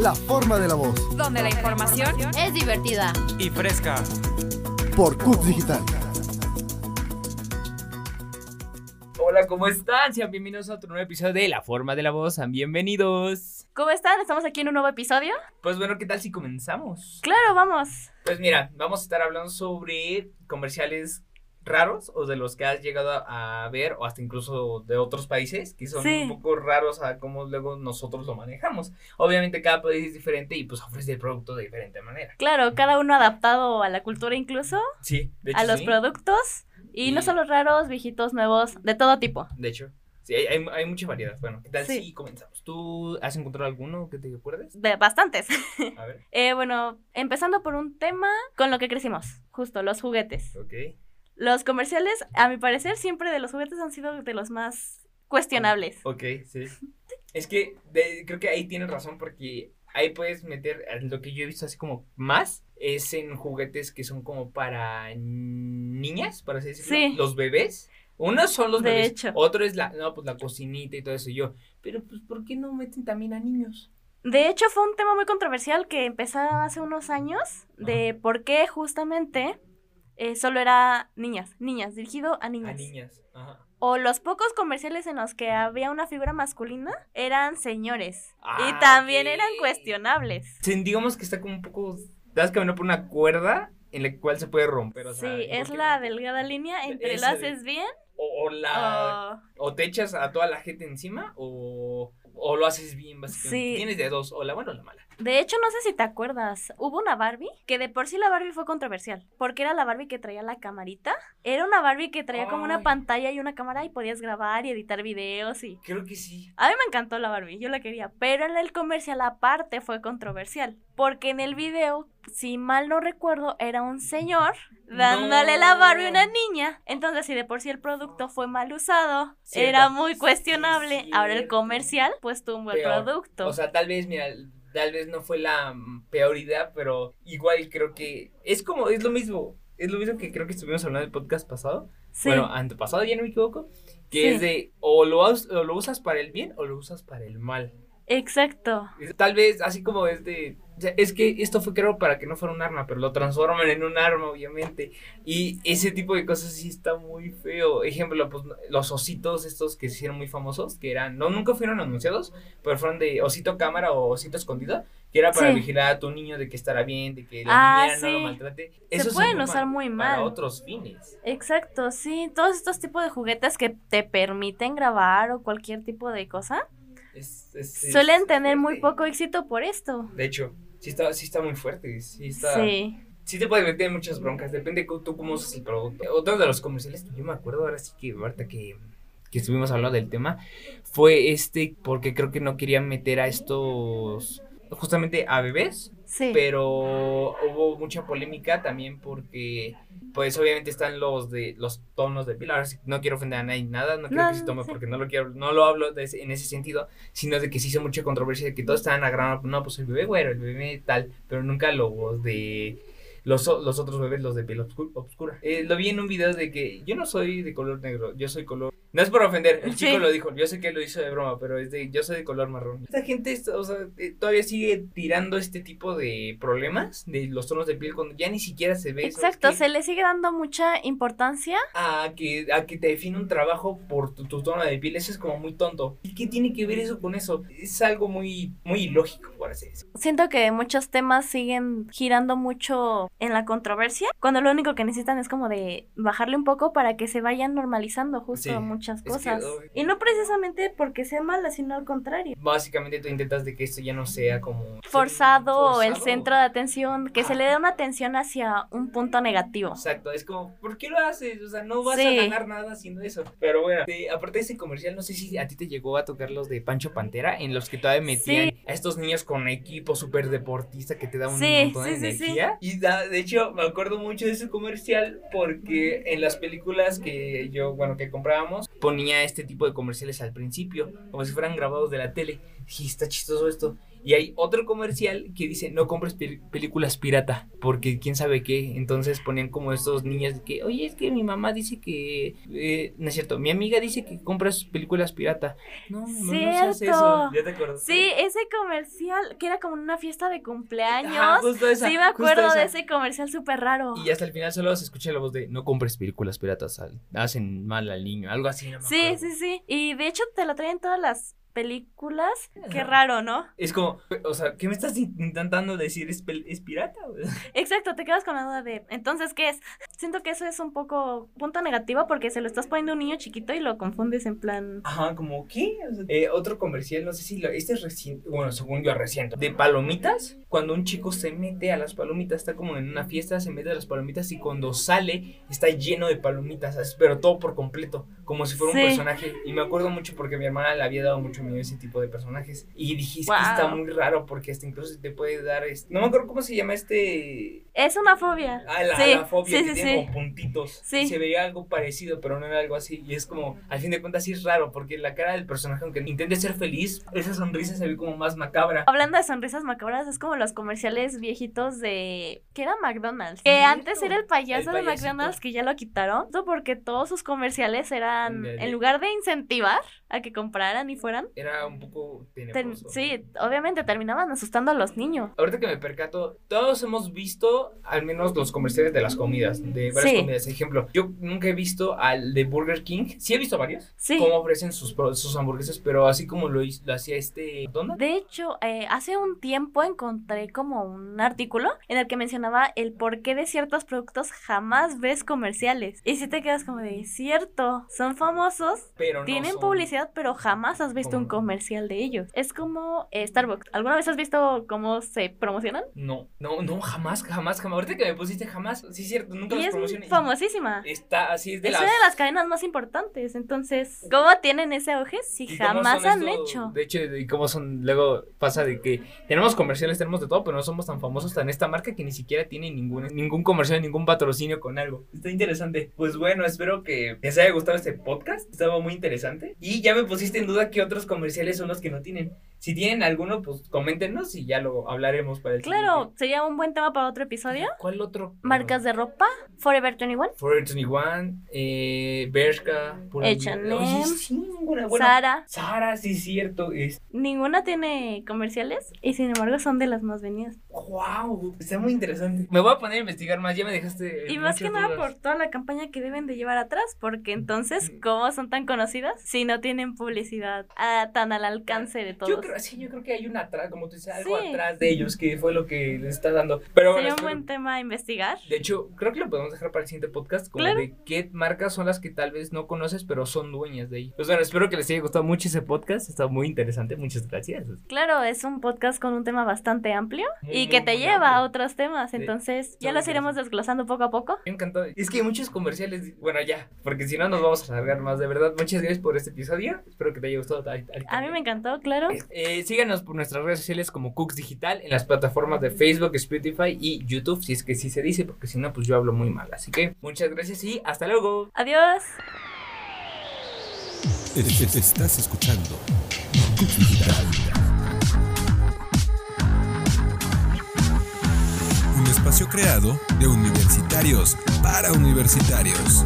La forma de la voz. Donde la información es divertida y fresca. Por CUT Digital. Hola, ¿cómo están? Sean bienvenidos a otro nuevo episodio de La Forma de la Voz. Sean bienvenidos. ¿Cómo están? Estamos aquí en un nuevo episodio. Pues bueno, ¿qué tal si comenzamos? Claro, vamos. Pues mira, vamos a estar hablando sobre comerciales raros o de los que has llegado a ver o hasta incluso de otros países que son Sí. un poco raros a cómo luego nosotros lo manejamos. Obviamente cada país es diferente y pues ofrece el producto de diferente manera. Claro, cada uno adaptado a la cultura incluso, Sí, de hecho a los sí. productos. Y no solo raros, viejitos, nuevos, de todo tipo. De hecho, sí, hay, hay, hay mucha variedad. Bueno, ¿qué tal Sí. si comenzamos? ¿Tú has encontrado alguno que te acuerdes? De bastantes. A ver. Eh, bueno, empezando por un tema con lo que crecimos, justo, los juguetes. Ok. Los comerciales, a mi parecer, siempre de los juguetes han sido de los más cuestionables. Ok, sí. Es que de- creo que ahí tienes razón porque ahí puedes meter lo que yo he visto así como más es en juguetes que son como para niñas, para así decirlo. Sí. Los bebés. Unos son los De bebés. hecho. Otro es la, no, pues la cocinita y todo eso. Y yo, pero pues, ¿por qué no meten también a niños? De hecho, fue un tema muy controversial que empezó hace unos años de por qué justamente eh, solo era niñas, niñas, dirigido a niñas. A niñas. Ajá. O los pocos comerciales en los que había una figura masculina eran señores. Ah, y también ok. eran cuestionables. Sí, digamos que está como un poco. Estás caminando por una cuerda en la cual se puede romper. O sea, sí, es la delgada línea entre lo haces bien O, o la. o... O te echas a toda la gente encima o, o lo haces bien, básicamente. Sí. Tienes de dos, o la buena o la mala. De hecho, no sé si te acuerdas, hubo una Barbie que de por sí la Barbie fue controversial, porque era la Barbie que traía la camarita. Era una Barbie que traía como una pantalla y una cámara y podías grabar y editar videos y... Creo que sí. A mí me encantó la Barbie, yo la quería, pero en el comercial aparte fue controversial, porque en el video, si mal no recuerdo, era un señor dándole la Barbie a una niña. Entonces, si de por sí el producto fue mal usado, Cierto. era muy Sí, cuestionable. Ahora el comercial, pues tuvo el producto. O sea, tal vez, mira, tal vez no fue la mm, peor idea, pero igual creo que es como, es lo mismo. Es lo mismo que creo que estuvimos hablando del podcast pasado. sí, Bueno, antepasado, ya no me equivoco. Que Sí. es de o lo, o lo usas para el bien o lo usas para el mal. Exacto. Tal vez así como es de... o sea, es que esto fue creo para que no fuera un arma, pero lo transforman en un arma, obviamente. Y ese tipo de cosas sí está muy feo. Ejemplo, pues los ositos estos que se hicieron muy famosos, que eran, no, nunca fueron anunciados, pero fueron de osito cámara o osito escondido, que era para Sí. vigilar a tu niño de que estará bien, de que la Ah, niña no lo maltrate. Se Eso pueden ocupa usar muy Para mal. otros fines. Exacto, sí. Todos estos tipos de juguetes que te permiten grabar o cualquier tipo de cosa Es- es- es suelen tener muy poco éxito por esto. De hecho, sí está, sí está muy fuerte. Sí está. Sí. Sí. te puede meter en muchas broncas. Depende de tú cómo usas el producto. Otro de los comerciales que yo me acuerdo, ahora sí que ahorita que, que estuvimos hablando del tema, fue este, porque creo que no querían meter a estos. Justamente a bebés, Sí. pero hubo mucha polémica también porque pues obviamente están los de los tonos de piel. Ahora sí, no quiero ofender a nadie nada, no quiero que se tome sí. porque no lo quiero, no lo hablo de ese- en ese sentido, sino de que se hizo mucha controversia de que todos estaban agarrando, no, pues el bebé güero, el bebé tal, pero nunca los de los, los otros bebés, los de piel oscura. Eh, lo vi en un video de que yo no soy de color negro, yo soy color... No es por ofender, el chico Sí. lo dijo, yo sé que lo hizo de broma, pero es de yo soy de color marrón. Esta gente es- o sea, eh, todavía sigue tirando este tipo de problemas de los tonos de piel cuando ya ni siquiera se ve. ¿sabes Exacto, se le sigue dando mucha importancia. a que, a que te define un trabajo por tu, tu tono de piel, eso es como muy tonto. ¿Y qué tiene que ver eso con eso? Es algo muy, muy ilógico, por así decirlo. Siento que muchos temas siguen girando mucho en la controversia, cuando lo único que necesitan es como de bajarle un poco para que se vayan normalizando justo Sí, muchas cosas. Y no precisamente porque sea mala, sino al contrario. Básicamente tú intentas de que esto ya no sea como... Forzado, o el centro de atención, que se le dé una atención hacia un punto negativo. Exacto, es como, ¿por qué lo haces? O sea, no vas Sí. a ganar nada haciendo eso. Pero bueno, aparte de ese comercial, no sé si a ti te llegó a tocar los de Pancho Pantera, en los que todavía metían Sí. a estos niños con equipo súper deportista que te da un Sí, montón de sí, sí, sí. energía. Y da- de hecho, me acuerdo mucho de ese comercial porque en las películas que yo, bueno, que comprábamos, ponía este tipo de comerciales al principio, como si fueran grabados de la tele. Dije, está chistoso esto. Y hay otro comercial que dice, no compres pe- películas pirata, porque quién sabe qué. Entonces ponían como estos niños de que, oye, es que mi mamá dice que, eh, no es cierto, mi amiga dice que compras películas pirata. No, no, no seas Cierto. eso. ¿Ya te acuerdas? Sí, ese comercial que era como una fiesta de cumpleaños. Ajá, justo esa, sí, me justo acuerdo esa. de ese comercial súper raro. Y hasta el final solo se escucha la voz de, no compres películas piratas, hacen mal al niño, algo así. No me Sí, acuerdo. sí, sí. Y de hecho te lo traen todas las películas. Qué raro, ¿no? Es como, o sea, ¿qué me estás in- intentando decir? ¿Es, pirata? Exacto, te quedas con la duda de, entonces, ¿qué es? Siento que eso es un poco punto negativo porque se lo estás poniendo a un niño chiquito y lo confundes en plan... Ajá, como, ¿qué? O sea, eh, otro comercial, no sé si lo, este es reciente, bueno, según yo reciente, de palomitas, cuando un chico se mete a las palomitas, está como en una fiesta, se mete a las palomitas y cuando sale está lleno de palomitas, pero todo por completo, como si fuera Sí. un personaje. Y me acuerdo mucho porque mi hermana le había dado mucho miedo a ese tipo de personajes. Y dije, es que está Wow. muy raro porque hasta incluso te puede dar, este, no me acuerdo cómo se llama este... Es una fobia. Ah, la, Sí, la fobia sí, que sí, tiene sí. como puntitos. Sí. Se veía algo parecido, pero no era algo así. Y es como, al fin de cuentas, sí es raro, porque la cara del personaje, aunque intente ser feliz, esa sonrisa se ve como más macabra. Hablando de sonrisas macabras, es como los comerciales viejitos de... que era McDonald's. Que antes era el payaso El de payasito. McDonald's que ya lo quitaron. Esto porque todos sus comerciales eran, en lugar de incentivar a que compraran y fueran, Era un poco tenebroso. sí, obviamente terminaban asustando a los niños. Ahorita que me percato, todos hemos visto al menos los comerciales de las comidas, de varias Sí. comidas. Ejemplo, yo nunca he visto al de Burger King. Sí he visto varios. Sí. Cómo ofrecen sus, sus hamburguesas, pero así como lo, lo hacía este... ¿Dónde? De hecho, eh, hace un tiempo encontré como un artículo en el que mencionaba el por qué de ciertos productos jamás ves comerciales. Y si te quedas como de, cierto, son famosos, Pero no tienen son- publicidad, pero jamás has visto un comercial de ellos. Es como eh, Starbucks. ¿Alguna vez has visto cómo se promocionan? No, no, no, jamás, jamás, jamás. Ahorita que me pusiste jamás, sí es cierto, nunca Y los es promocioné. famosísima. Está así, es de Es las... una de las cadenas más importantes. Entonces, ¿cómo tienen ese auge si ¿Y cómo jamás han esto? hecho? De hecho, y cómo son, luego pasa de que tenemos comerciales, tenemos de todo, pero no somos tan famosos tan esta marca que ni siquiera tiene ningún, ningún comercial, ningún patrocinio con algo. Está interesante. Pues bueno, espero que les haya gustado este podcast. Estaba muy interesante. Y ya me pusiste en duda qué otros comerciales son los que no tienen. Si tienen alguno, pues coméntenos y ya lo hablaremos para el Claro, sería un buen tema para otro episodio. ¿Cuál otro? Marcas de ropa, Forever 21, Forever 21, eh, Bershka, H&M. Oye, sí, ninguna. Bueno, Sara. Sara, sí, es cierto. Es, Ninguna tiene comerciales y sin embargo son de las más venidas. wow, está muy interesante. Me voy a poner a investigar más, ya me dejaste. Y más que nada dudas. por toda la campaña que deben de llevar atrás, porque entonces. ¿cómo son tan conocidas si no tienen publicidad ah, tan al alcance de todos? Yo creo, sí, yo creo que hay una atrás, como tú dices, algo Sí. atrás de ellos que fue lo que les está dando. Pero bueno, Sería un buen tema a investigar. De hecho, creo que lo podemos dejar para el siguiente podcast, como Claro. de qué marcas son las que tal vez no conoces, pero son dueñas de ahí. Pues bueno, espero que les haya gustado mucho ese podcast, está muy interesante, muchas gracias. Claro, es un podcast con un tema bastante amplio Muy, y que te lleva a otros temas, entonces ya los iremos desglosando poco a poco. Me encantó. Es que hay muchos comerciales, bueno, ya, porque si no nos vamos a alargar más. De verdad, muchas gracias por este episodio. Espero que te haya gustado. a- a- A mí me encantó, claro. Eh, síganos por nuestras redes sociales como Cooks Digital en las plataformas de Facebook, Spotify y YouTube, si es que sí se dice, porque si no, pues yo hablo muy mal. Así que muchas gracias y hasta luego. Adiós. Es- es- Estás escuchando Cook Digital. Un espacio creado de universitarios para universitarios.